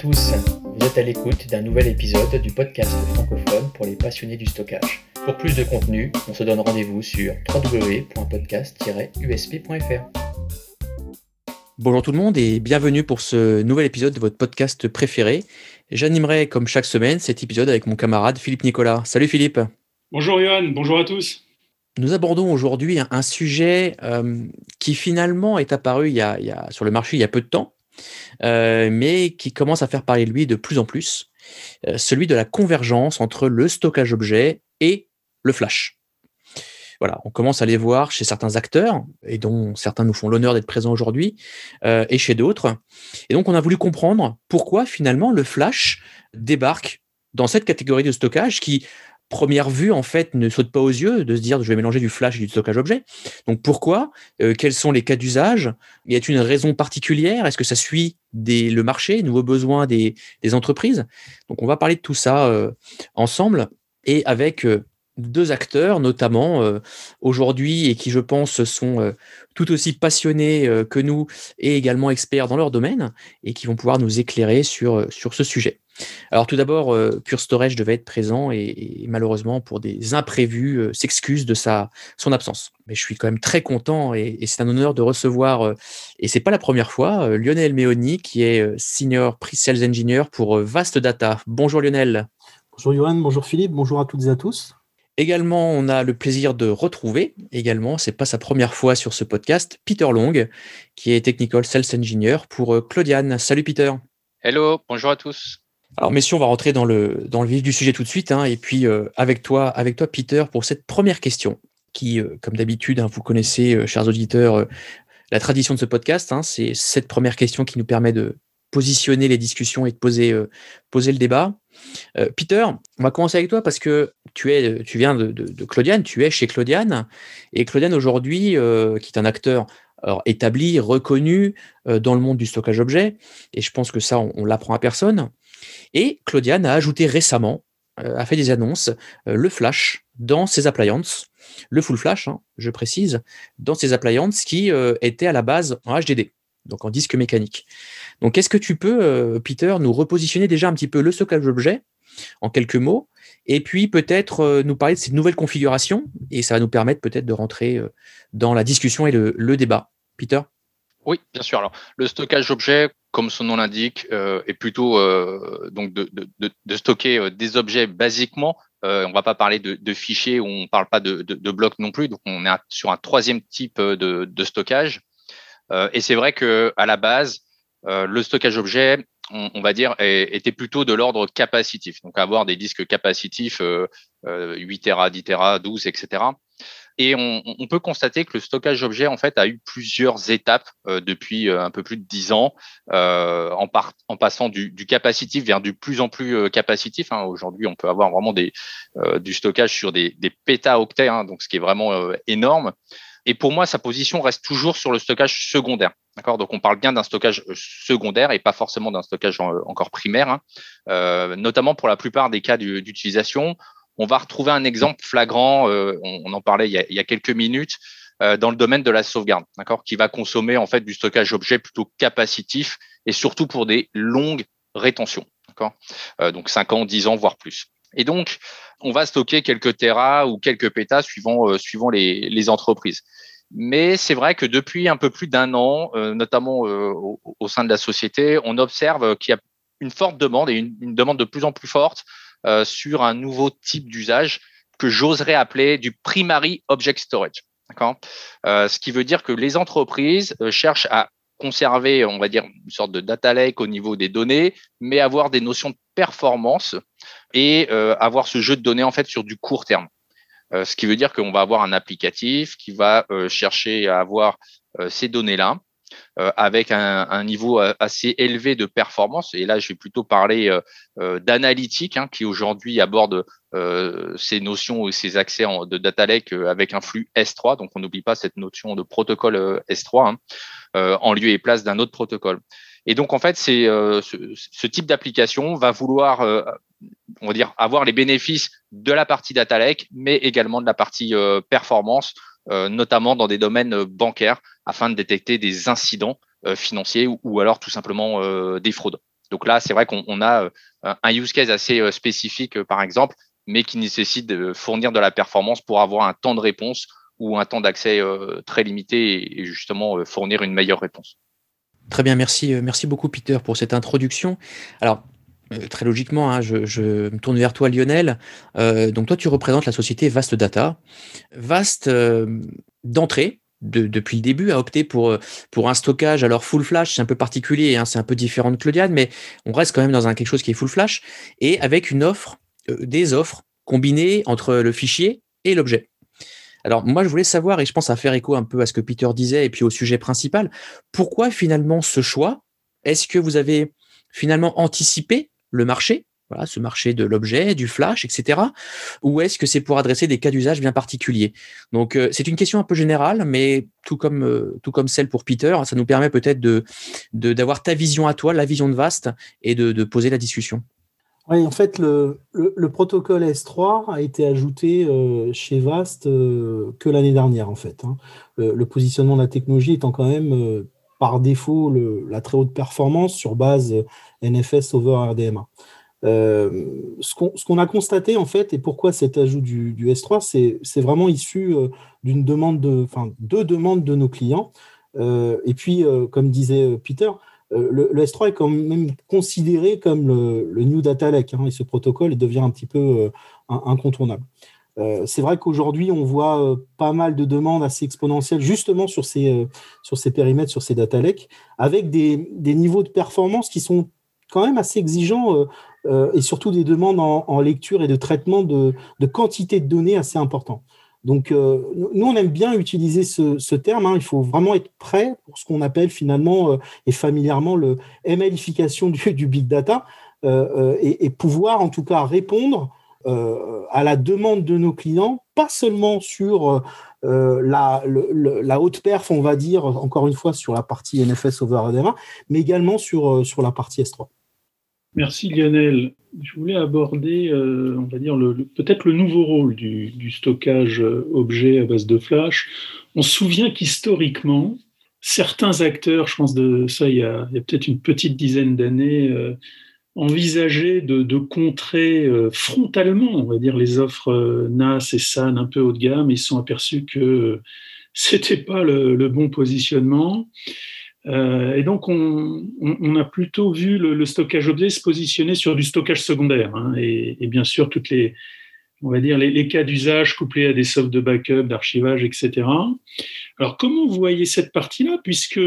tous, vous êtes à l'écoute d'un nouvel épisode du podcast francophone pour les passionnés du stockage. Pour plus de contenu, on se donne rendez-vous sur www.podcast-usp.fr. Bonjour tout le monde et bienvenue pour ce nouvel épisode de votre podcast préféré. J'animerai comme chaque semaine cet épisode avec mon camarade Philippe Nicolas. Salut Philippe. Bonjour Johan, bonjour à tous. Nous abordons aujourd'hui un, sujet euh, qui finalement est apparu il y, a, sur le marché il y a peu de temps, mais qui commence à faire parler de lui de plus en plus, euh, celui de la convergence entre le stockage objet et le flash. Voilà, on commence à les voir chez certains acteurs, et dont certains nous font l'honneur d'être présents aujourd'hui, et chez d'autres. Et donc, on a voulu comprendre pourquoi finalement le flash débarque dans cette catégorie de stockage qui, première vue, en fait, ne saute pas aux yeux de se dire je vais mélanger du flash et du stockage objet. Donc pourquoi euh, Quels sont les cas d'usage? Y a-t-il une raison particulière? Est-ce que ça suit le marché, nouveaux besoins des, entreprises? Donc on va parler de tout ça euh, ensemble et avec euh, deux acteurs, notamment aujourd'hui, et qui, je pense, sont tout aussi passionnés que nous et également experts dans leur domaine, et qui vont pouvoir nous éclairer sur ce sujet. Alors tout d'abord, euh, Pure Storage devait être présent et, malheureusement pour des imprévus euh, s'excuse de sa son absence. Mais je suis quand même très content et, c'est un honneur de recevoir euh, et c'est pas la première fois Lionel Meoni qui est senior pre-sales engineer pour Vast Data. Bonjour Lionel. Bonjour Johan, bonjour Philippe, bonjour à toutes et à tous. Également, on a le plaisir de retrouver, également, c'est pas sa première fois sur ce podcast, Peter Long, qui est Technical Sales Engineer pour Claudiane. Salut Peter. Hello, bonjour à tous. Alors, messieurs, on va rentrer dans le, dans le vif du sujet tout de suite. Hein, et puis, euh, avec, toi, avec toi, Peter, pour cette première question, qui, euh, comme d'habitude, hein, vous connaissez, euh, chers auditeurs, la tradition de ce podcast. Hein, c'est cette première question qui nous permet de positionner les discussions et de poser, poser le débat. Peter, on va commencer avec toi parce que tu, es, tu viens de, de, Claudiane, tu es chez Claudiane. Et Claudiane, aujourd'hui, qui est un acteur établi, reconnu dans le monde du stockage objet, et je pense que ça, on, on l'apprend à personne. Et Claudiane a ajouté récemment, euh, a fait des annonces, euh, le flash dans ses appliances, le full flash, hein, je précise, dans ses appliances qui euh, étaient à la base en HDD, donc en disque mécanique. Donc, est-ce que tu peux, Peter, nous repositionner déjà un petit peu le stockage d'objets en quelques mots, et puis peut-être nous parler de ces nouvelles configurations, et ça va nous permettre peut-être de rentrer dans la discussion et le, débat. Peter? Oui, bien sûr. Alors, le stockage d'objets, comme son nom l'indique, euh, est plutôt euh, donc de, de, de, stocker euh, des objets basiquement. On va pas parler de, de fichiers, on parle pas de, blocs non plus. Donc, on est sur un troisième type de, stockage. Et c'est vrai que à la base, le stockage objet, on, on, va dire, était plutôt de l'ordre capacitif. Donc, avoir des disques capacitifs 8 Tera, 10 Tera, 12, etc. Et on, peut constater que le stockage d'objets en fait a eu plusieurs étapes euh, depuis euh, un peu plus de dix ans, euh, en, passant du, capacitif vers du plus en plus capacitif. Hein. Aujourd'hui, on peut avoir vraiment du stockage sur des, pétaoctets, hein, donc ce qui est vraiment énorme. Et pour moi, sa position reste toujours sur le stockage secondaire. Donc, on parle bien d'un stockage secondaire et pas forcément d'un stockage encore primaire, hein. notamment pour la plupart des cas d'utilisation on va retrouver un exemple flagrant, euh, on, en parlait il y a, quelques minutes, euh, dans le domaine de la sauvegarde, d'accord, qui va consommer en fait du stockage objet plutôt capacitif et surtout pour des longues rétentions, euh, donc 5 ans, 10 ans, voire plus. Et donc, on va stocker quelques terras ou quelques pétas suivant les, entreprises. Mais c'est vrai que depuis un peu plus d'un an, notamment au, sein de la société, on observe qu'il y a une forte demande et une demande de plus en plus forte euh, sur un nouveau type d'usage que j'oserais appeler du primary object storage. Euh, Ce qui veut dire que les entreprises euh, cherchent à conserver, on va dire, une sorte de data lake au niveau des données, mais avoir des notions de performance et avoir ce jeu de données en fait sur du court terme. ce qui veut dire qu'on va avoir un applicatif qui va chercher à avoir ces données-là avec un, niveau euh, assez élevé de performance. Et là, je vais plutôt parler euh, d'analytique, hein, qui aujourd'hui aborde ces notions et ces accès de data lake avec un flux S3. Donc, on n'oublie pas cette notion de protocole S3 hein, en lieu et place d'un autre protocole. Et donc, en fait, ce, type d'application va vouloir, on va dire, avoir les bénéfices de la partie data lake, mais également de la partie performance euh, notamment dans des domaines euh, bancaires, afin de détecter des incidents euh, financiers ou, alors tout simplement des fraudes. Donc là, c'est vrai qu'on a un use case assez spécifique, par exemple, mais qui nécessite de fournir de la performance pour avoir un temps de réponse ou un temps d'accès très limité et justement fournir une meilleure réponse. Très bien, merci, merci beaucoup Peter pour cette introduction. Alors, très logiquement, hein, je, me tourne vers toi Lionel. donc toi, tu représentes la société Vast Data. Vast, d'entrée, depuis le début, a opté pour, pour un stockage. Alors, full flash, c'est un peu particulier, hein, c'est un peu différent de Claudian, mais on reste quand même dans un, quelque chose qui est full flash, et avec une offre, des offres combinées entre le fichier et l'objet. Alors moi, je voulais savoir, et je pense à faire écho un peu à ce que Peter disait, et puis au sujet principal, pourquoi finalement ce choix? Est-ce que vous avez finalement anticipé le marché voilà, ce marché de l'objet, du flash, etc. Ou est-ce que c'est pour adresser des cas d'usage bien particuliers? Donc, euh, c'est une question un peu générale, mais tout comme, euh, tout comme celle pour Peter, ça nous permet peut-être de, d'avoir ta vision à toi, la vision de Vast, et de poser la discussion. Oui, en fait, le, protocole S3 a été ajouté euh, chez Vast que l'année dernière, en fait. Hein. Le, positionnement de la technologie étant quand même, par défaut, la très haute performance sur base NFS over RDMA. ce qu'on a constaté, en fait, et pourquoi cet ajout du, du S3, c'est vraiment issu d'une demande de, enfin, deux demandes de nos clients. et puis, comme disait Peter, euh, le, S3 est quand même considéré comme le, New Data Lake, hein, et ce protocole devient un petit peu euh, incontournable. Euh, c'est vrai qu'aujourd'hui, on voit pas mal de demandes assez exponentielles justement sur ces, sur ces périmètres, sur ces data lakes, avec des, niveaux de performance qui sont quand même assez exigeants et surtout des demandes en, lecture et de traitement de, de quantité de données assez importantes. Donc, euh, nous, on aime bien utiliser ce, terme. Hein. Il faut vraiment être prêt pour ce qu'on appelle finalement euh, et familièrement le MLification du, big data euh, et, pouvoir en tout cas répondre à la demande de nos clients, pas seulement sur la, la, haute perf, on va dire, encore une fois, sur la partie NFS over RDMA, mais également sur, sur la partie S3. Merci Lionel je voulais aborder, euh, on va dire, peut-être le nouveau rôle du, stockage euh, objet à base de flash. On se souvient qu'historiquement, certains acteurs, je pense de ça il y a, peut-être une petite dizaine d'années, euh, envisageaient de, contrer frontalement, on va dire, les offres NAS et SAN un peu haut de gamme. Ils se sont aperçus que c'était pas le, bon positionnement. Euh, et donc, on, a plutôt vu le, stockage objet se positionner sur du stockage secondaire. Hein, et, bien sûr, toutes les, on va dire, les, cas d'usage couplés à des softs de backup, d'archivage, etc. Alors, comment vous voyez cette partie-là? Puisque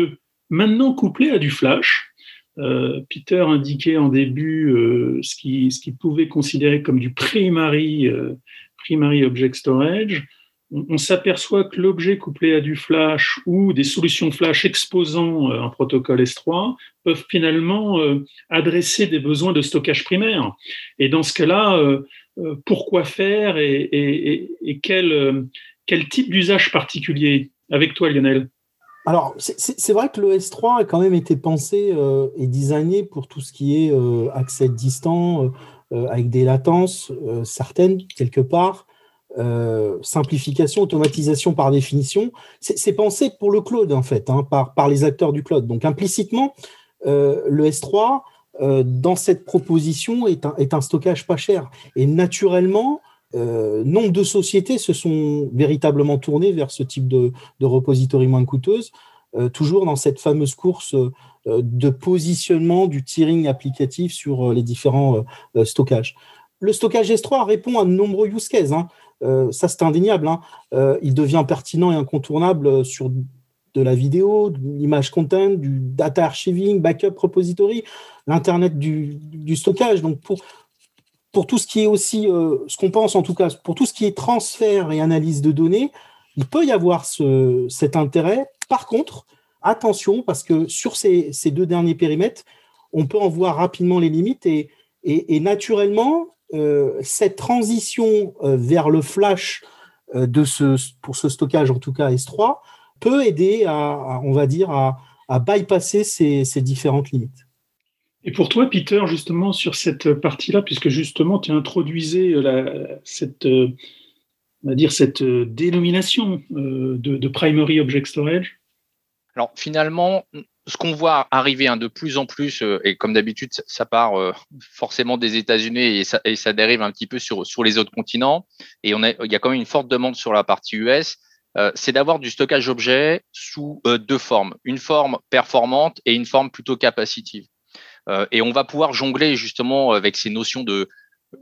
maintenant, couplé à du flash, euh, Peter indiquait en début euh, ce qu'il pouvait considérer comme du primary, primary object storage on, s'aperçoit que l'objet couplé à du flash ou des solutions flash exposant euh, un protocole S3 peuvent finalement euh, adresser des besoins de stockage primaire. Et dans ce cas-là, euh, pourquoi faire et, quel, quel type d'usage particulier Avec toi, Lionel? Alors, c'est vrai que le S3 a quand même été pensé et designé pour tout ce qui est accès distant, avec des latences certaines, quelque part, euh, simplification, automatisation par définition, c'est pensé pour le cloud en fait, hein, par, les acteurs du cloud. Donc implicitement, euh, le S3 euh, dans cette proposition est un, stockage pas cher. Et naturellement, nombre de sociétés se sont véritablement tournées vers ce type de, de repository moins coûteuse, toujours dans cette fameuse course de positionnement du tiering applicatif sur les différents stockages. Le stockage S3 répond à de nombreux use cases. Hein. Euh, ça c'est indéniable. Hein. Euh, il devient pertinent et incontournable sur de la vidéo, de l'image content, du data archiving, backup repository, l'internet du, stockage. Donc pour pour tout ce qui est aussi, euh, ce qu'on pense en tout cas, pour tout ce qui est transfert et analyse de données, il peut y avoir cet intérêt. Par contre, attention, parce que sur ces, deux derniers périmètres, on peut en voir rapidement les limites et, et naturellement, euh, cette transition euh, vers le flash euh, de ce, pour ce stockage, en tout cas S3, peut aider à, on va dire, à, bypasser ces, différentes limites. Et pour toi, Peter, justement, sur cette partie-là, puisque justement tu introduisais cette, on va dire, cette dénomination de, primary object storage Alors finalement, ce qu'on voit arriver hein, de plus en plus, euh, et comme d'habitude, ça, part euh, forcément des États-Unis et ça, et ça, dérive un petit peu sur, sur les autres continents. Et on a, il y a quand même une forte demande sur la partie US. Euh, c'est d'avoir du stockage objet sous deux formes, une forme performante et une forme plutôt capacitive. et on va pouvoir jongler justement avec ces notions de,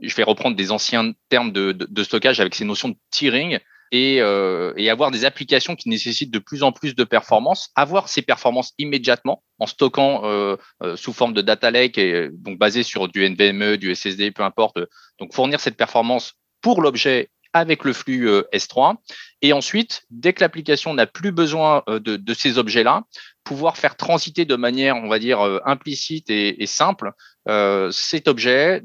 je vais reprendre des anciens termes de, de, de stockage avec ces notions de tiering, euh, et, avoir des applications qui nécessitent de plus en plus de performance, avoir ces performances immédiatement en stockant euh, euh, sous forme de data lake et donc basé sur du NVMe, du SSD, peu importe. Donc fournir cette performance pour l'objet avec le flux S3. Et ensuite, dès que l'application n'a plus besoin de, ces objets-là, pouvoir faire transiter de manière, on va dire, implicite et, et simple cet objet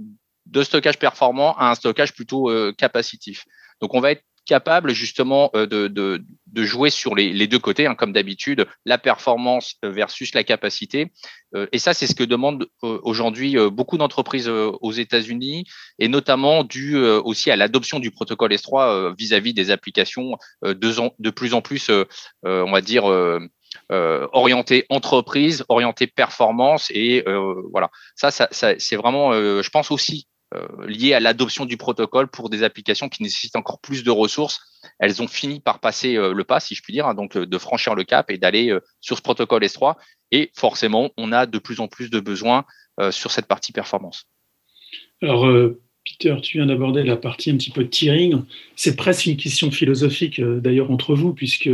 de stockage performant à un stockage plutôt capacitif. Donc, on va être capable justement euh, de, de, jouer sur les, deux côtés, hein, comme d'habitude, la performance euh, versus la capacité. Euh, et ça, c'est ce que demandent aujourd'hui beaucoup d'entreprises aux États-Unis, et notamment dû aussi à l'adoption du protocole S3 vis-à-vis des applications de, plus en plus, on va dire, euh, orienté entreprise, performance et voilà. Ça, c'est vraiment, je pense aussi euh, liées à l'adoption du protocole pour des applications qui nécessitent encore plus de ressources. Elles ont fini par passer euh, le pas, si je puis dire, hein, donc euh, de franchir le cap et d'aller sur ce protocole S3. Et forcément, on a de plus en plus de besoins sur cette partie performance. Alors, Peter, tu viens d'aborder la partie un petit peu de tiering. C'est presque une question philosophique d'ailleurs entre vous, puisque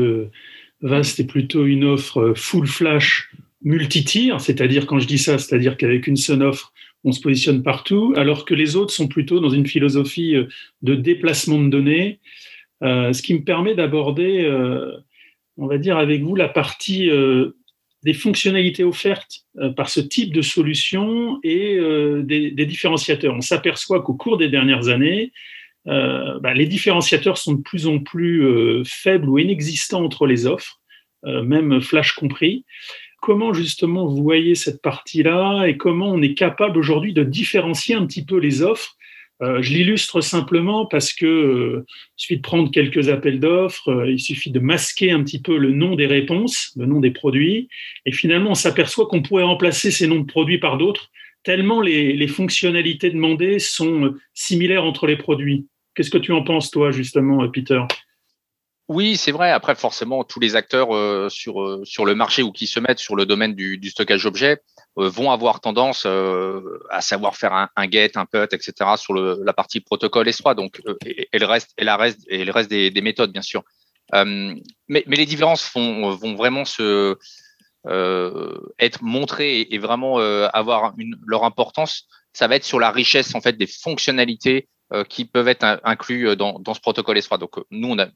VAST est plutôt une offre full flash multi-tier, c'est-à-dire quand je dis ça, c'est-à-dire qu'avec une seule offre, on se positionne partout, alors que les autres sont plutôt dans une philosophie euh, de déplacement de données, euh, ce qui me permet d'aborder, euh, on va dire avec vous, la partie des fonctionnalités offertes par ce type de solution et des, différenciateurs. On s'aperçoit qu'au cours des dernières années, bah, les différenciateurs sont de plus en plus faibles ou inexistants entre les offres, même Flash compris comment justement vous voyez cette partie-là et comment on est capable aujourd'hui de différencier un petit peu les offres? Euh, je l'illustre simplement parce que euh, suffit prendre quelques appels d'offres, euh, il suffit de masquer un petit peu le nom des réponses, le nom des produits, et finalement on s'aperçoit qu'on pourrait remplacer ces noms de produits par d'autres, tellement les, les fonctionnalités demandées sont similaires entre les produits. Qu'est-ce que tu en penses toi justement, Peter? Oui, c'est vrai. Après, forcément, tous les acteurs euh, sur, euh, sur le marché ou qui se mettent sur le domaine du, stockage d'objets euh, vont avoir tendance à savoir faire un, get, un put, etc. sur le, la partie protocole S3. Donc, et, le reste, et reste, et le reste des, des méthodes, bien sûr. mais, les différences vont, vraiment se être montrées et, vraiment avoir une, leur importance. Ça va être sur la richesse en fait des fonctionnalités qui peuvent être inclus euh, dans, ce protocole S3. Donc, euh, nous, on a,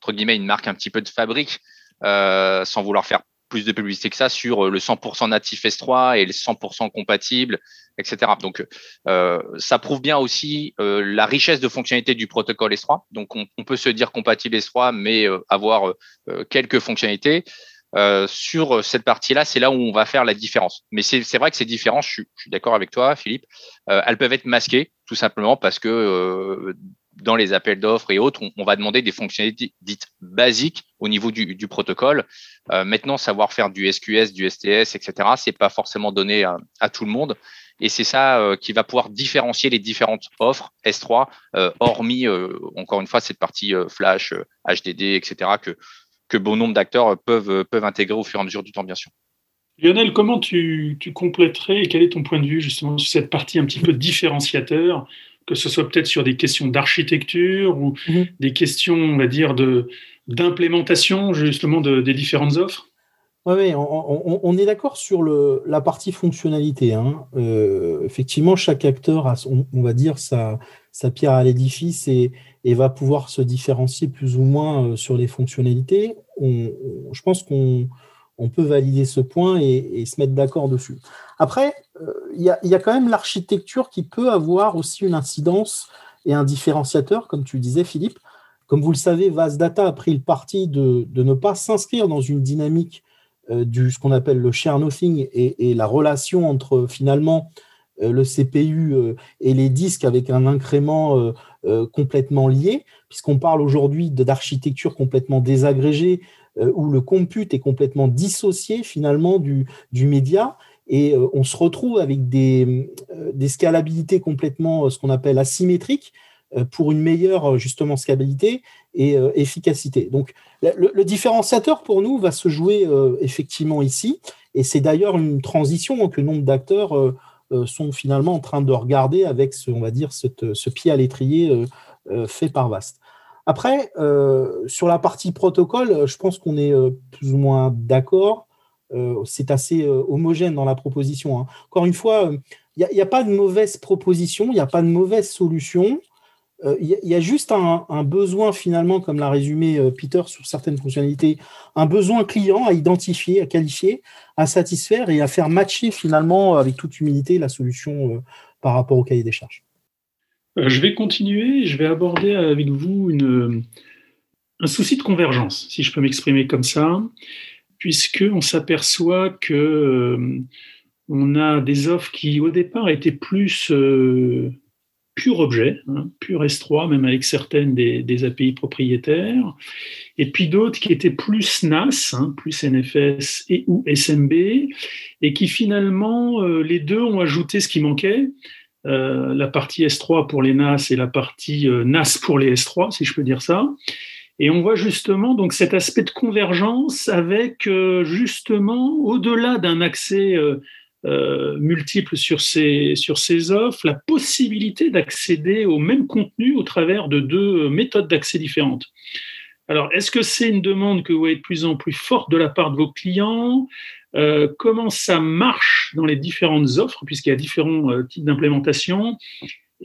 entre guillemets, une marque un petit peu de fabrique, euh, sans vouloir faire plus de publicité que ça, sur le 100% natif S3 et le 100% compatible, etc. Donc, euh, ça prouve bien aussi euh, la richesse de fonctionnalités du protocole S3. Donc, on, on peut se dire compatible S3, mais avoir quelques fonctionnalités. Euh, sur cette partie-là, c'est là où on va faire la différence. Mais c'est vrai que ces différences, je suis, d'accord avec toi, Philippe, euh, elles peuvent être masquées tout simplement parce que euh, dans les appels d'offres et autres, on, va demander des fonctionnalités dites basiques au niveau du, protocole. Maintenant, savoir faire du SQS, du STS, etc., c'est pas forcément donné à, à, tout le monde. Et c'est ça qui va pouvoir différencier les différentes offres S3, hormis, encore une fois, cette partie Flash, HDD, etc., que que bon nombre d'acteurs peuvent, peuvent intégrer au fur et à mesure du temps, bien sûr. Lionel, comment tu, tu compléterais et quel est ton point de vue justement sur cette partie un petit peu différenciateur, que ce soit peut-être sur des questions d'architecture ou mmh. des questions, on va dire, d'implémentation justement de, des différentes offres? Oui, on, est d'accord sur la partie fonctionnalité. Hein. Euh, effectivement, chaque acteur a, on, va dire, sa, pierre à l'édifice et, va pouvoir se différencier plus ou moins euh, sur les fonctionnalités. On, je pense qu'on on peut valider ce point et, se mettre d'accord dessus. Après, euh, il y, a, quand même l'architecture qui peut avoir aussi une incidence et un différenciateur, comme tu disais, Philippe. Comme vous le savez, Data a pris le parti de, ne pas s'inscrire dans une dynamique du ce qu'on appelle le share nothing et, et, la relation entre finalement euh, le CPU euh, et les disques avec un incrément complètement lié, puisqu'on parle aujourd'hui d'architecture complètement désagrégée où le compute est complètement dissocié finalement du, du média. Et on se retrouve avec des, des scalabilités complètement ce qu'on appelle asymétriques pour une meilleure justement scalabilité et efficacité. Donc le, différenciateur pour nous va se jouer effectivement ici et c'est d'ailleurs une transition que nombre d'acteurs euh, sont finalement en train de regarder avec, ce, on va dire, ce pied à l'étrier euh, euh, fait par Vast. Après, sur la partie protocole, je pense qu'on est plus ou moins d'accord. c'est assez homogène dans la proposition. Hein. Encore une fois, il n'y a, pas de mauvaise proposition, il n'y a pas de mauvaise solution. Il y, a juste un, besoin finalement, comme l'a résumé Peter sur certaines fonctionnalités, un besoin client à identifier, à qualifier, à satisfaire et à faire matcher finalement avec toute humilité la solution euh, par rapport au cahier des charges. Euh, je vais continuer, je vais aborder avec vous un souci de convergence, si je peux m'exprimer comme ça, puisqu'on s'aperçoit que euh, on a des offres qui au départ étaient plus pur objet, hein, pur S3, même avec certaines des, API propriétaires, et puis d'autres qui étaient plus NAS, hein, plus NFS et ou SMB, et qui finalement, euh, les deux ont ajouté ce qui manquait, euh, la partie S3 pour les NAS et la partie euh, NAS pour les S3, si je peux dire ça. Et on voit justement donc cet aspect de convergence avec justement au-delà d'un accès euh, multiples sur ces, sur ces offres, la possibilité d'accéder au même contenu au travers de deux méthodes d'accès différentes. Alors, est-ce que c'est une demande que vous voyez de plus en plus forte de la part de vos clients? Euh, Comment ça marche dans les différentes offres, puisqu'il y a différents euh, types d'implémentation?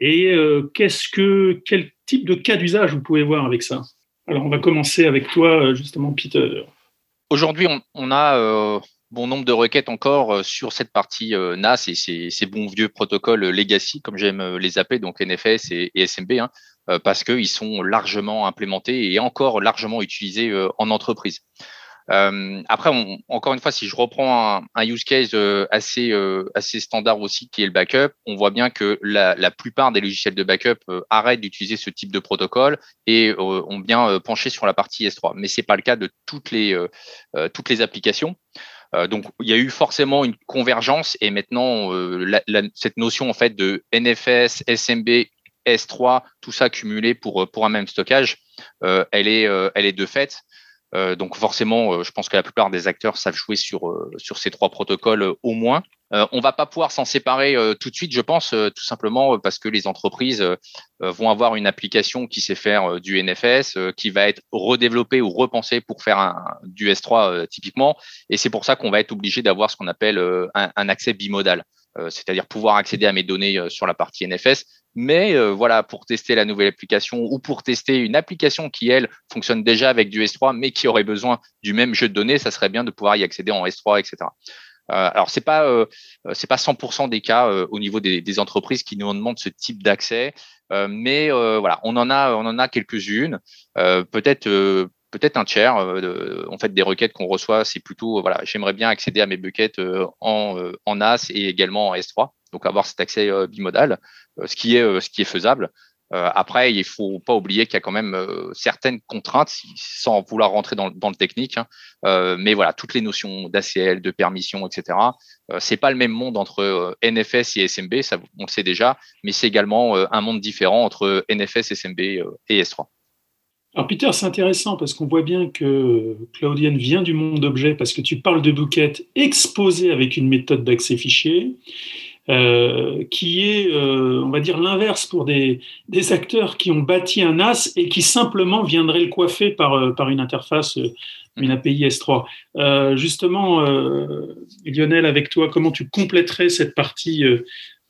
Et qu'est-ce que, quel type de cas d'usage vous pouvez voir avec ça? Alors, on va commencer avec toi, justement, Peter. Aujourd'hui, on, on, a bon nombre de requêtes encore euh, sur cette partie euh, NAS et ces, bons vieux protocoles euh, legacy, comme j'aime les appeler, donc NFS et, SMB, hein, parce qu'ils sont largement implémentés et encore largement utilisés en entreprise. après, encore une fois, si je reprends un, use case assez, assez standard aussi, qui est le backup, on voit bien que la, plupart des logiciels de backup arrêtent d'utiliser ce type de protocole et ont bien penché sur la partie S3. Mais c'est pas le cas de toutes les, toutes les applications. Euh, donc il y a eu forcément une convergence et maintenant euh, cette notion en fait de NFS, SMB, S3, tout ça cumulé pour pour un même stockage, euh, elle est elle est de fait. donc forcément, je pense que la plupart des acteurs savent jouer sur sur ces trois protocoles au moins. Euh, on va pas pouvoir s'en séparer euh, tout de suite, je pense, euh, tout simplement parce que les entreprises vont avoir une application qui sait faire du NFS, qui va être redéveloppée ou repensée pour faire un, du S3 typiquement. Et c'est pour ça qu'on va être obligé d'avoir ce qu'on appelle un, accès bimodal, c'est-à-dire pouvoir accéder à mes données sur la partie NFS. Mais voilà, pour tester la nouvelle application ou pour tester une application qui, elle, fonctionne déjà avec du S3, mais qui aurait besoin du même jeu de données, ça serait bien de pouvoir y accéder en S3, etc. Euh, alors c'est pas euh, c'est pas 100% des cas euh, au niveau des, des, entreprises qui nous demandent ce type d'accès, mais voilà, on en a on en a quelques-unes, peut-être peut-être un tiers. en fait, des requêtes qu'on reçoit, c'est plutôt voilà, j'aimerais bien accéder à mes buckets en en NAS et également en S3, donc avoir cet accès bimodal, ce qui est ce qui est faisable. Euh, après, il faut pas oublier qu'il y a quand même euh, certaines contraintes, sans vouloir rentrer dans, le technique. Hein. Euh, mais voilà, toutes les notions d'ACL, de permission, etc. c'est pas le même monde entre NFS et SMB, ça on le sait déjà, mais c'est également un monde différent entre NFS, SMB et S3. Alors Peter, c'est intéressant parce qu'on voit bien que Claudienne vient du monde d'objets parce que tu parles de bouquettes exposées avec une méthode d'accès fichier. Euh, qui est, euh, on va dire, l'inverse pour des, des, acteurs qui ont bâti un NAS et qui simplement viendraient le coiffer par, euh, par une interface, une API S3. justement, Lionel, avec toi, comment tu compléterais cette partie,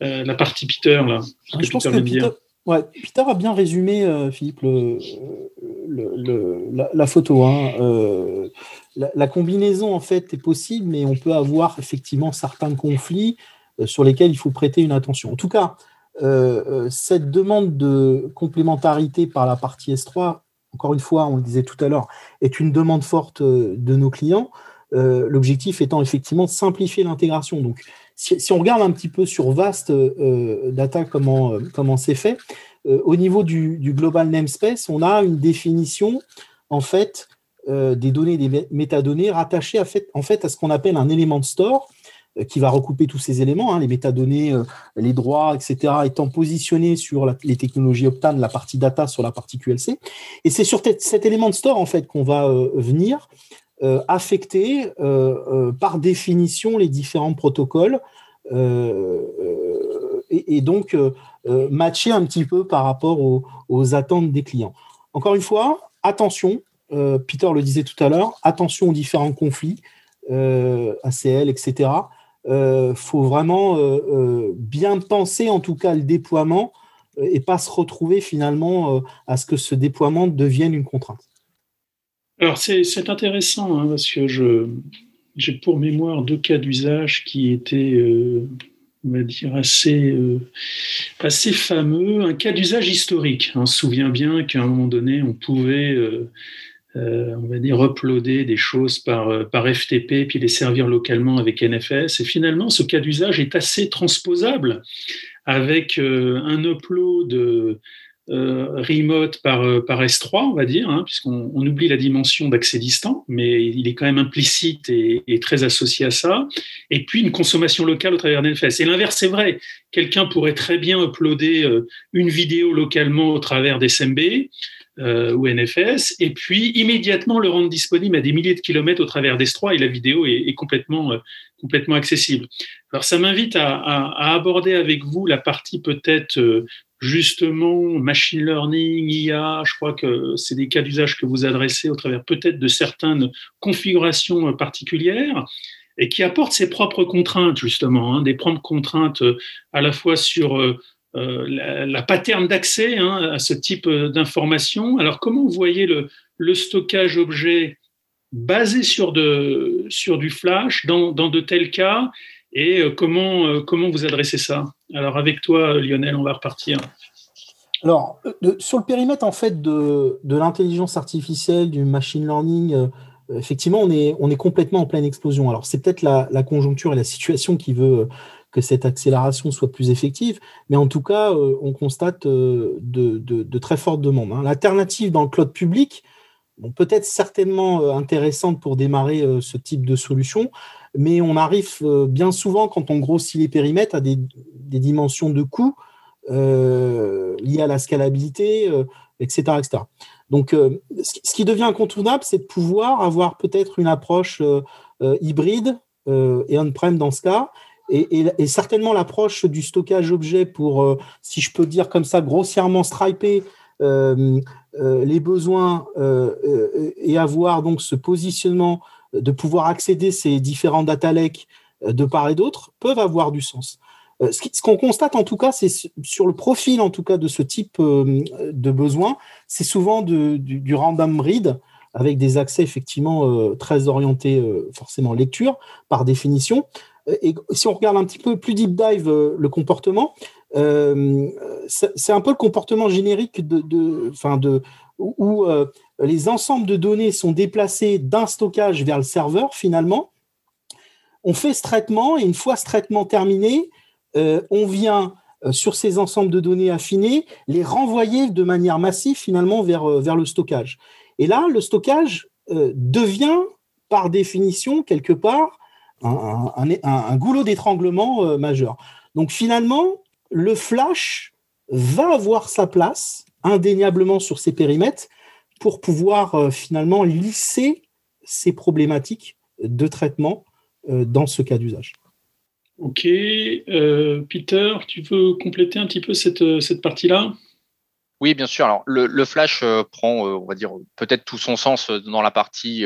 la partie Peter là Je pense que Peter, ouais, Peter, a bien résumé, Philippe, le, le, la, photo. Hein. La, la, combinaison, en fait, est possible, mais on peut avoir effectivement certains conflits sur lesquels il faut prêter une attention. En tout cas, euh, euh, cette demande de complémentarité par la partie S3, encore une fois, on le disait tout à l'heure, est une demande forte de nos clients. L'objectif étant effectivement de simplifier l'intégration. Donc, si, on regarde un petit peu sur Vast Data comment comment c'est fait, au niveau du, du, global namespace, on a une définition en fait des données, des métadonnées rattachées à fait, en fait à ce qu'on appelle un élément de store qui va recouper tous ces éléments, hein, les métadonnées, les droits, etc., étant positionnés sur les technologies Optane, la partie data sur la partie QLC. Et c'est sur cet élément de store en fait qu'on va venir affecter par définition les différents protocoles et, donc euh, euh, matcher un petit peu par rapport aux, attentes des clients. Encore une fois, attention, euh, Peter le disait tout à l'heure, attention aux différents conflits, ACL, etc. Il faut vraiment bien penser en tout cas le déploiement et pas se retrouver finalement à ce que ce déploiement devienne une contrainte. Alors c'est intéressant hein, parce que j'ai pour mémoire deux cas d'usage qui étaient on va dire, assez, euh, assez fameux, un cas d'usage historique. On se souvient bien qu'à un moment donné, on pouvait, euh, euh, on va dire, uploader des choses par, par FTP, puis les servir localement avec NFS. Et finalement, ce cas d'usage est assez transposable avec un upload euh, remote par, euh, par S3, on va dire, hein, puisqu'on on oublie la dimension d'accès distant, mais il est quand même implicite et, très associé à ça. Et puis une consommation locale au travers d'NFS. Et l'inverse est vrai. Quelqu'un pourrait très bien uploader euh, une vidéo localement au travers d'SMB ou NFS, et puis immédiatement le rendre disponible à des milliers de kilomètres au travers d'S3 et la vidéo est, complètement, complètement accessible. Alors ça m'invite à, aborder avec vous la partie peut-être justement machine learning, IA, je crois que c'est des cas d'usage que vous adressez au travers peut-être de certaines configurations particulières et qui apportent ses propres contraintes, justement, hein, des propres contraintes euh, à la fois sur euh, euh, la, la, pattern d'accès hein, à ce type d'information. Alors, comment vous voyez le, le, stockage objet basé sur, du flash dans, de tels cas? Et euh, comment, euh, vous adressez ça? Alors avec toi, Lionel, on va repartir. Alors, sur le périmètre en fait de, l'intelligence artificielle, du machine learning, euh, effectivement, on est, complètement en pleine explosion. Alors, c'est peut-être la, conjoncture et la situation qui veut que cette accélération soit plus effective, mais en tout cas, on constate de, de, très fortes demandes. Hein. L'alternative dans le cloud public, peut-être certainement intéressante pour démarrer ce type de solution, mais on arrive euh, bien souvent, quand on grossit les périmètres, à des, dimensions de coûts euh, liées à la scalabilité, etc., euh, etc. Donc, ce qui devient incontournable, c'est de pouvoir avoir peut-être une approche hybride et on-prem dans ce cas, et, certainement l'approche du stockage objet pour, si je peux dire comme ça, grossièrement striper les besoins et avoir donc ce positionnement de pouvoir accéder à ces différents data lakes euh, de part et d'autre peuvent avoir du sens. Euh, ce qu'on constate en tout cas, c'est sur le profil en tout cas de ce type euh, de besoin, c'est souvent du, random read avec des accès effectivement très orientés forcément lecture par définition. Et si on regarde un petit peu plus deep dive le comportement, c'est un peu le comportement générique de, de, de où les ensembles de données sont déplacés d'un stockage vers le serveur finalement. On fait ce traitement et une fois ce traitement terminé, euh, on vient euh, sur ces ensembles de données affinés les renvoyer de manière massive finalement vers, euh, vers le stockage. Et là, le stockage devient par définition quelque part un, un goulot d'étranglement majeur. Donc finalement, le flash va avoir sa place indéniablement sur ces périmètres pour pouvoir euh, finalement lisser ces problématiques de traitement euh, dans ce cas d'usage. Ok. Euh, Peter, tu veux compléter un petit peu cette, cette partie-là? Oui, bien sûr. Alors, le, flash prend, on va dire, peut-être tout son sens dans la partie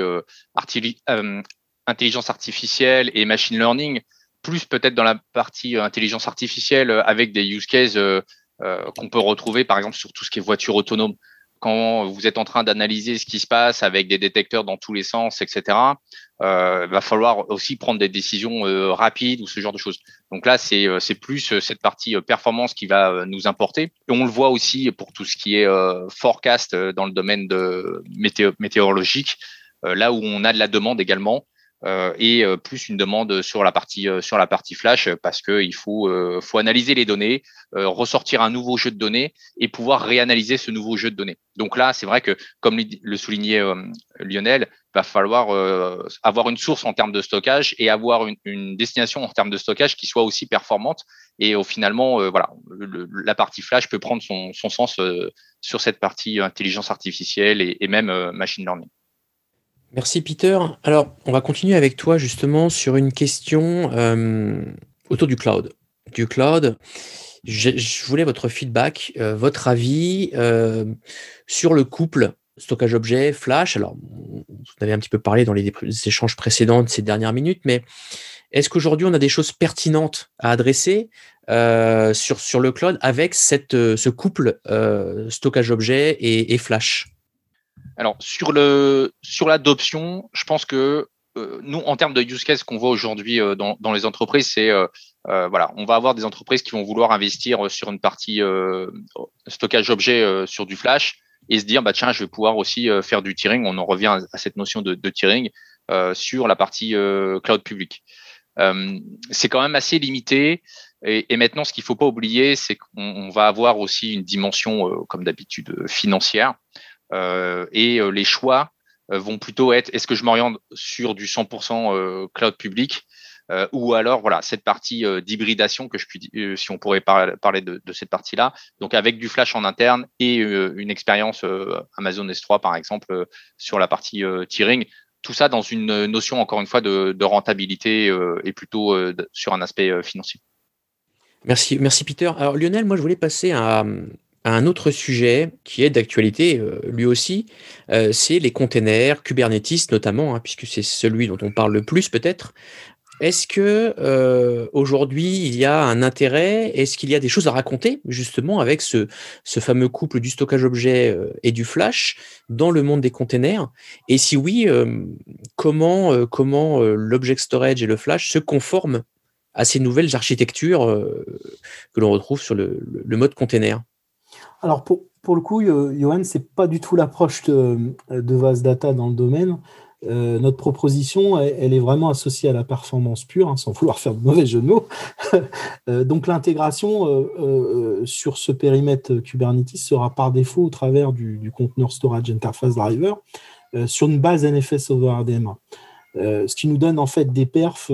intelligence artificielle et machine learning, plus peut-être dans la partie intelligence artificielle avec des use cases qu'on peut retrouver, par exemple, sur tout ce qui est voiture autonome quand vous êtes en train d'analyser ce qui se passe avec des détecteurs dans tous les sens, etc., euh, va falloir aussi prendre des décisions euh, rapides ou ce genre de choses. Donc là, c'est euh, plus euh, cette partie performance qui va nous importer. On le voit aussi pour tout ce qui est forecast dans le domaine de météo, météorologique, là où on a de la demande également. Euh, et euh, plus une demande sur la partie euh, sur la partie flash parce que il faut faut analyser les données, ressortir un nouveau jeu de données et pouvoir réanalyser ce nouveau jeu de données. Donc là, c'est vrai que comme le soulignait Lionel, va falloir avoir une source en termes de stockage et avoir une, destination en termes de stockage qui soit aussi performante. Et au finalement, voilà, la partie flash peut prendre son, son sens sur cette partie intelligence artificielle et, et même machine learning. Merci Peter. Alors, on va continuer avec toi justement sur une question euh, autour du cloud. Du cloud, je, voulais votre feedback, euh, votre avis euh, sur le couple stockage objet, flash. Alors, vous avez un petit peu parlé dans les, échanges précédents de ces dernières minutes, mais est-ce qu'aujourd'hui on a des choses pertinentes à adresser sur, le cloud avec ce couple stockage objet et flash? Alors sur le sur l'adoption, je pense que euh, nous, en termes de use case qu'on voit aujourd'hui euh, dans, dans, les entreprises, c'est euh, voilà, on va avoir des entreprises qui vont vouloir investir sur une partie stockage objet sur du flash et se dire bah tiens, je vais pouvoir aussi faire du tiering. On en revient à, cette notion de, de tiering sur la partie cloud public. c'est quand même assez limité. Et, et maintenant, ce qu'il faut pas oublier, c'est qu'on va avoir aussi une dimension, comme d'habitude, financière. Euh, et euh, les choix euh, vont plutôt être est-ce que je m'oriente sur du 100% cloud public ou alors voilà cette partie d'hybridation que je puis si on pourrait parler de, cette partie là donc avec du flash en interne et une expérience Amazon S3 par exemple sur la partie tiering tout ça dans une notion encore une fois de, de rentabilité et plutôt sur un aspect financier. Merci merci Peter. Alors Lionel moi je voulais passer à un autre sujet qui est d'actualité euh, lui aussi, euh, c'est les containers, Kubernetes notamment, hein, puisque c'est celui dont on parle le plus peut-être. Est-ce que euh, aujourd'hui il y a un intérêt? Est-ce qu'il y a des choses à raconter justement avec ce, fameux couple du stockage objet et du flash dans le monde des containers? Et si oui, comment l'object storage et le flash se conforment à ces nouvelles architectures que l'on retrouve sur le mode container? Alors, pour, pour le coup, Johan, ce n'est pas du tout l'approche de, de Vast Data dans le domaine. Euh, notre proposition, elle, est vraiment associée à la performance pure, hein, sans vouloir faire de mauvais jeu de mots. Euh, donc l'intégration euh, sur ce périmètre Kubernetes sera par défaut au travers du, du Container Storage Interface Driver sur une base NFS over RDMA. ce qui nous donne en fait des perfs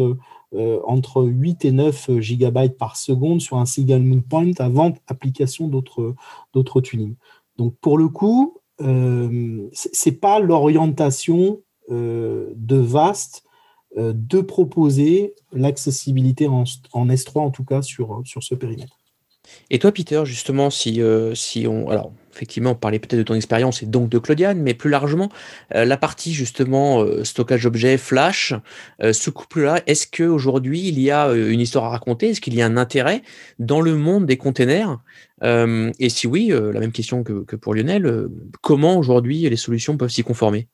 euh, entre 8 et 9 gigabytes par seconde sur un single point avant application d'autres tunings. Donc pour le coup, euh, ce n'est pas l'orientation euh, de VAST de proposer l'accessibilité en, en, S3 en tout cas sur ce périmètre. Et toi, Peter, justement, si, si on. Alors, effectivement, parlait peut-être de ton expérience et donc de Claudiane, mais plus largement, euh, la partie justement euh, stockage objet, flash, euh, ce couple-là, est-ce qu'aujourd'hui il y a une histoire à raconter? Est-ce qu'il y a un intérêt dans le monde des containers? Et si oui, la même question que, pour Lionel, comment aujourd'hui les solutions peuvent s'y conformer?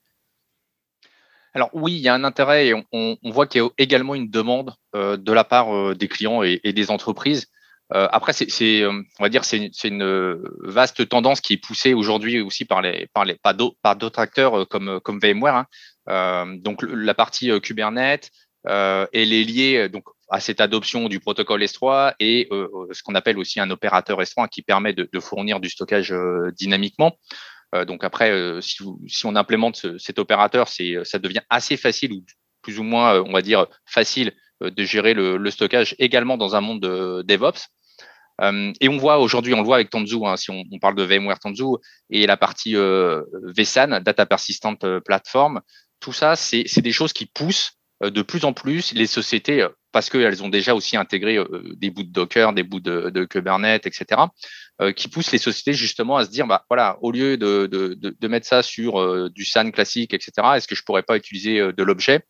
Alors oui, il y a un intérêt et on, voit qu'il y a également une demande de la part des clients et des entreprises euh, après, c'est, euh, on va dire, c'est une, euh, vaste tendance qui est poussée aujourd'hui aussi par les, par les, par d'autres acteurs comme, comme VMware. Hein. donc la partie Kubernetes, elle est liée donc à cette adoption du protocole S3 et ce qu'on appelle aussi un opérateur S3 qui permet de, fournir du stockage dynamiquement. donc après, si, on implémente cet opérateur, ça devient assez facile ou plus ou moins, on va dire, facile de gérer le, le, stockage également dans un monde de DevOps. Euh, et on voit aujourd'hui, on le voit avec Tanzu, hein, si on, parle de VMware Tanzu et la partie euh, vSAN, Data Persistent euh, Platform, tout ça, c'est des choses qui poussent de plus en plus les sociétés, parce qu'elles ont déjà aussi intégré des bouts de Docker, des bouts de, de Kubernetes, etc., qui poussent les sociétés justement à se dire, bah voilà, au lieu de, de, de mettre ça sur du SAN classique, etc., est-ce que je pourrais pas utiliser de l'objet?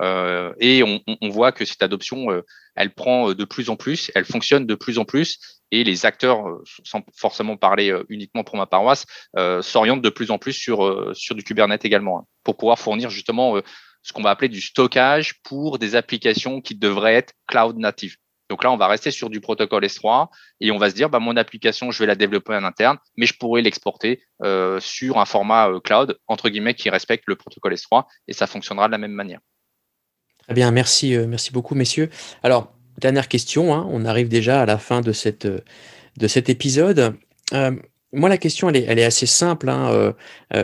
Et on, voit que cette adoption, euh, elle prend euh, de plus en plus, elle fonctionne de plus en plus, et les acteurs, sans forcément parler uniquement pour ma paroisse, s'orientent de plus en plus sur du Kubernetes également, hein, pour pouvoir fournir justement ce qu'on va appeler du stockage pour des applications qui devraient être cloud native. Donc là, on va rester sur du protocole S3 et on va se dire, bah, mon application, je vais la développer en interne, mais je pourrais l'exporter euh, sur un format cloud, entre guillemets, qui respecte le protocole S3 et ça fonctionnera de la même manière. Très bien, merci, merci beaucoup, messieurs. Alors, dernière question, hein, on arrive déjà à la fin de, de cet épisode. moi, la question, elle est, assez simple. Hein,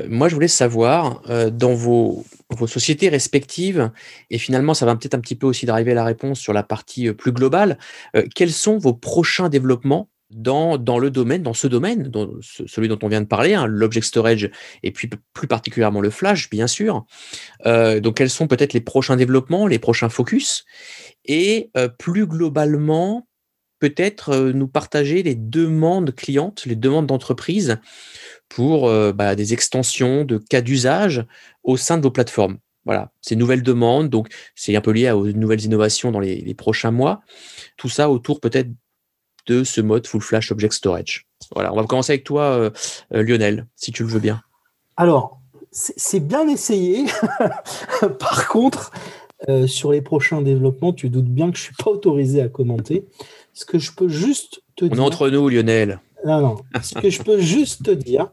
moi, je voulais savoir, dans vos, vos sociétés respectives, et finalement, ça va peut-être un petit peu aussi d'arriver à la réponse sur la partie plus globale, quels sont vos prochains développements dans, dans le domaine, dans ce domaine, dans celui dont on vient de parler, hein, l'object storage et puis plus particulièrement le flash, bien sûr. Euh, donc, quels sont peut-être les prochains développements, les prochains focus? Et euh, plus globalement, peut-être euh, nous partager les demandes clientes, les demandes d'entreprise pour bah, des extensions de cas d'usage au sein de vos plateformes. Voilà, ces nouvelles demandes, donc c'est un peu lié aux nouvelles innovations dans les, les prochains mois. Tout ça autour peut-être de ce mode Full Flash Object Storage. Voilà, on va commencer avec toi, euh, euh, Lionel, si tu le veux bien. Alors, c'est bien essayé. Par contre, euh, sur les prochains développements, tu doutes bien que je ne suis pas autorisé à commenter. Ce que je peux juste te dire. On est entre nous, Lionel. Non, non. Ce que je peux juste te dire,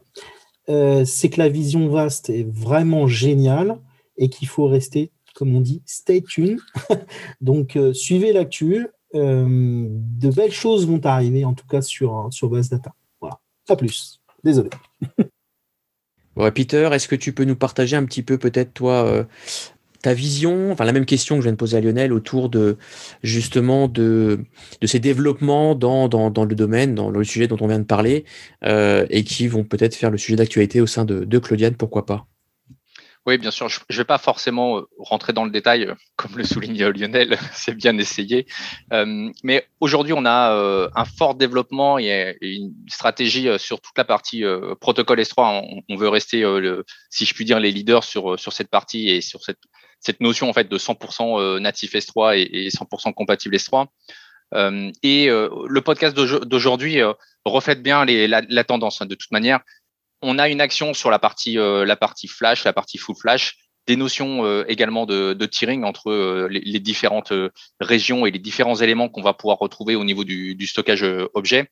c'est que la vision vaste est vraiment géniale et qu'il faut rester, comme on dit, stay tuned. Donc, suivez l'actu. Euh, de belles choses vont arriver, en tout cas sur, sur Base Data. Voilà, pas plus. Désolé. Ouais, Peter, est-ce que tu peux nous partager un petit peu peut-être toi euh, ta vision, enfin la même question que je viens de poser à Lionel autour de justement de, ces développements dans, le domaine, dans le sujet dont on vient de parler, euh, et qui vont peut-être faire le sujet d'actualité au sein de, de Claudiane, pourquoi pas? Oui, bien sûr. Je ne vais pas forcément euh, rentrer dans le détail, euh, comme le souligne Lionel, c'est bien essayé. Euh, mais aujourd'hui, on a un fort développement et une stratégie sur toute la partie protocole S3. On, veut rester, si je puis dire, les leaders sur, sur cette partie et sur cette, cette notion en fait de 100% natif S3 et, 100% compatible S3. et le podcast d'aujourd'hui reflète bien la, tendance. Hein, de toute manière, on a une action sur la partie, euh, la partie flash, la partie full flash, des notions euh, également de, de, tiering entre euh, les, différentes régions et les différents éléments qu'on va pouvoir retrouver au niveau du, du stockage objet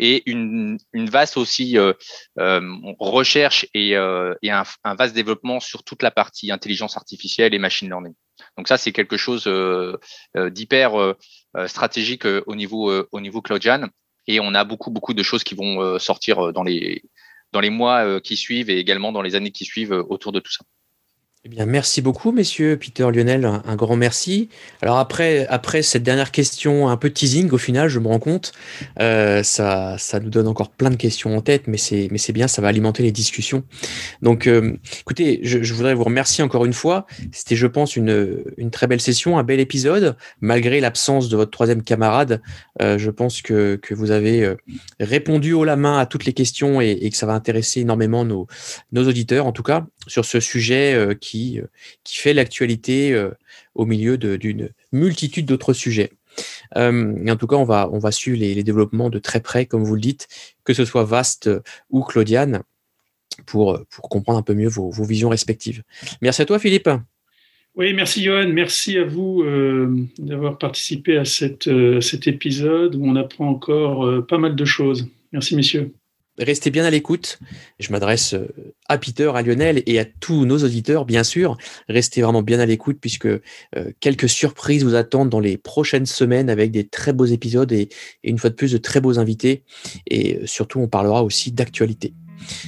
et une, vaste aussi recherche et, un, vaste développement sur toute la partie intelligence artificielle et machine learning. Donc ça, c'est quelque chose d'hyper stratégique au niveau au niveau CloudJan et on a beaucoup beaucoup de choses qui vont sortir dans les dans les mois euh, qui suivent et également dans les années qui suivent euh, autour de tout ça. Eh bien, merci beaucoup, messieurs. Peter, Lionel, un, grand merci. Alors après, après cette dernière question, un peu teasing au final, je me rends compte, euh, ça, ça nous donne encore plein de questions en tête, mais c'est, mais c'est bien, ça va alimenter les discussions. Donc, euh, écoutez, je, je, voudrais vous remercier encore une fois. C'était, je pense, une, une très belle session, un bel épisode, malgré l'absence de votre troisième camarade. Euh, je pense que, que vous avez euh, répondu haut la main à toutes les questions et, et que ça va intéresser énormément nos, nos auditeurs, en tout cas, sur ce sujet euh, euh, qui fait l'actualité euh, au milieu d'une multitude d'autres sujets. Et en tout cas, on va, on suivre les, développements de très près, comme vous le dites, que ce soit Vast ou Claudiane, pour, comprendre un peu mieux vos, visions respectives. Merci à toi, Philippe. Oui, merci Johan, merci à vous d'avoir participé à cet épisode où on apprend encore pas mal de choses. Merci messieurs. Restez bien à l'écoute. Je m'adresse euh, à Peter, à Lionel et à tous nos auditeurs, bien sûr. Restez vraiment bien à l'écoute puisque euh, quelques surprises vous attendent dans les prochaines semaines avec des très beaux épisodes et, une fois de plus de très beaux invités. Et euh, surtout, on parlera aussi d'actualité.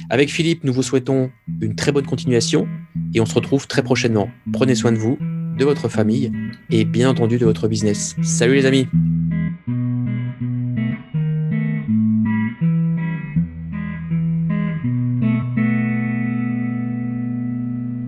Avec Philippe, nous vous souhaitons une très bonne continuation et on se retrouve très prochainement. Prenez soin de vous, de votre famille et bien entendu de votre business. Salut les amis